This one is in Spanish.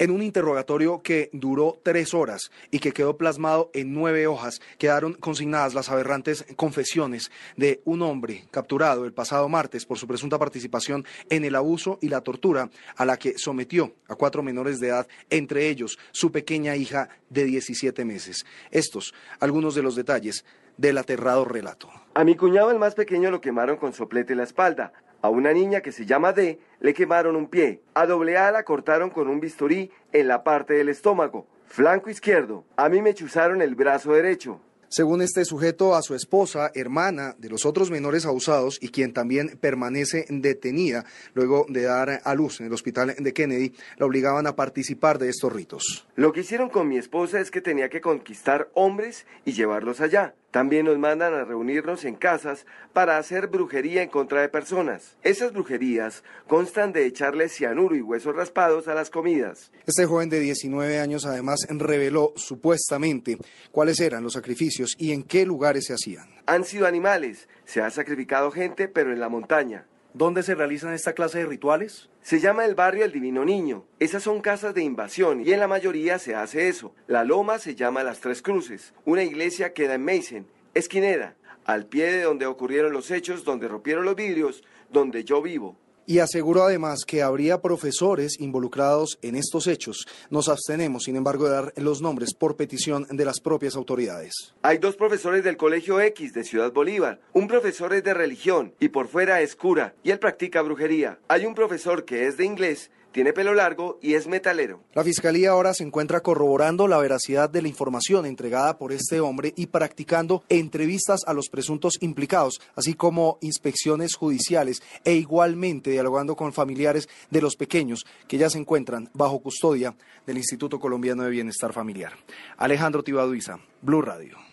En un interrogatorio que duró tres horas y que quedó plasmado en nueve hojas, quedaron consignadas las aberrantes confesiones de un hombre capturado el pasado martes por su presunta participación en el abuso y la tortura a la que sometió a cuatro menores de edad, entre ellos su pequeña hija de 17 meses. Estos, algunos de los detalles del aterrado relato. A mi cuñado el más pequeño lo quemaron con soplete en la espalda. A una niña que se llama D le quemaron un pie. A doble A la cortaron con un bisturí en la parte del estómago. Flanco izquierdo. A mí me chuzaron el brazo derecho. Según este sujeto, a su esposa, hermana de los otros menores abusados y quien también permanece detenida luego de dar a luz en el hospital de Kennedy, la obligaban a participar de estos ritos. Lo que hicieron con mi esposa es que tenía que conquistar hombres y llevarlos allá. También nos mandan a reunirnos en casas para hacer brujería en contra de personas. Esas brujerías constan de echarle cianuro y huesos raspados a las comidas. Este joven de 19 años además reveló supuestamente cuáles eran los sacrificios y en qué lugares se hacían. Han sido animales, se ha sacrificado gente, pero en la montaña. ¿Dónde se realizan esta clase de rituales? Se llama el barrio El Divino Niño. Esas son casas de invasión y en la mayoría se hace eso. La loma se llama Las Tres Cruces. Una iglesia queda en Mason, esquinera, al pie de donde ocurrieron los hechos, donde rompieron los vidrios, donde yo vivo y aseguró además que habría profesores involucrados en estos hechos. Nos abstenemos, sin embargo, de dar los nombres por petición de las propias autoridades. Hay dos profesores del Colegio X de Ciudad Bolívar. Un profesor es de religión y por fuera es cura y él practica brujería. Hay un profesor que es de inglés tiene pelo largo y es metalero. La fiscalía ahora se encuentra corroborando la veracidad de la información entregada por este hombre y practicando entrevistas a los presuntos implicados, así como inspecciones judiciales e igualmente dialogando con familiares de los pequeños que ya se encuentran bajo custodia del Instituto Colombiano de Bienestar Familiar. Alejandro Tibaduiza, Blue Radio.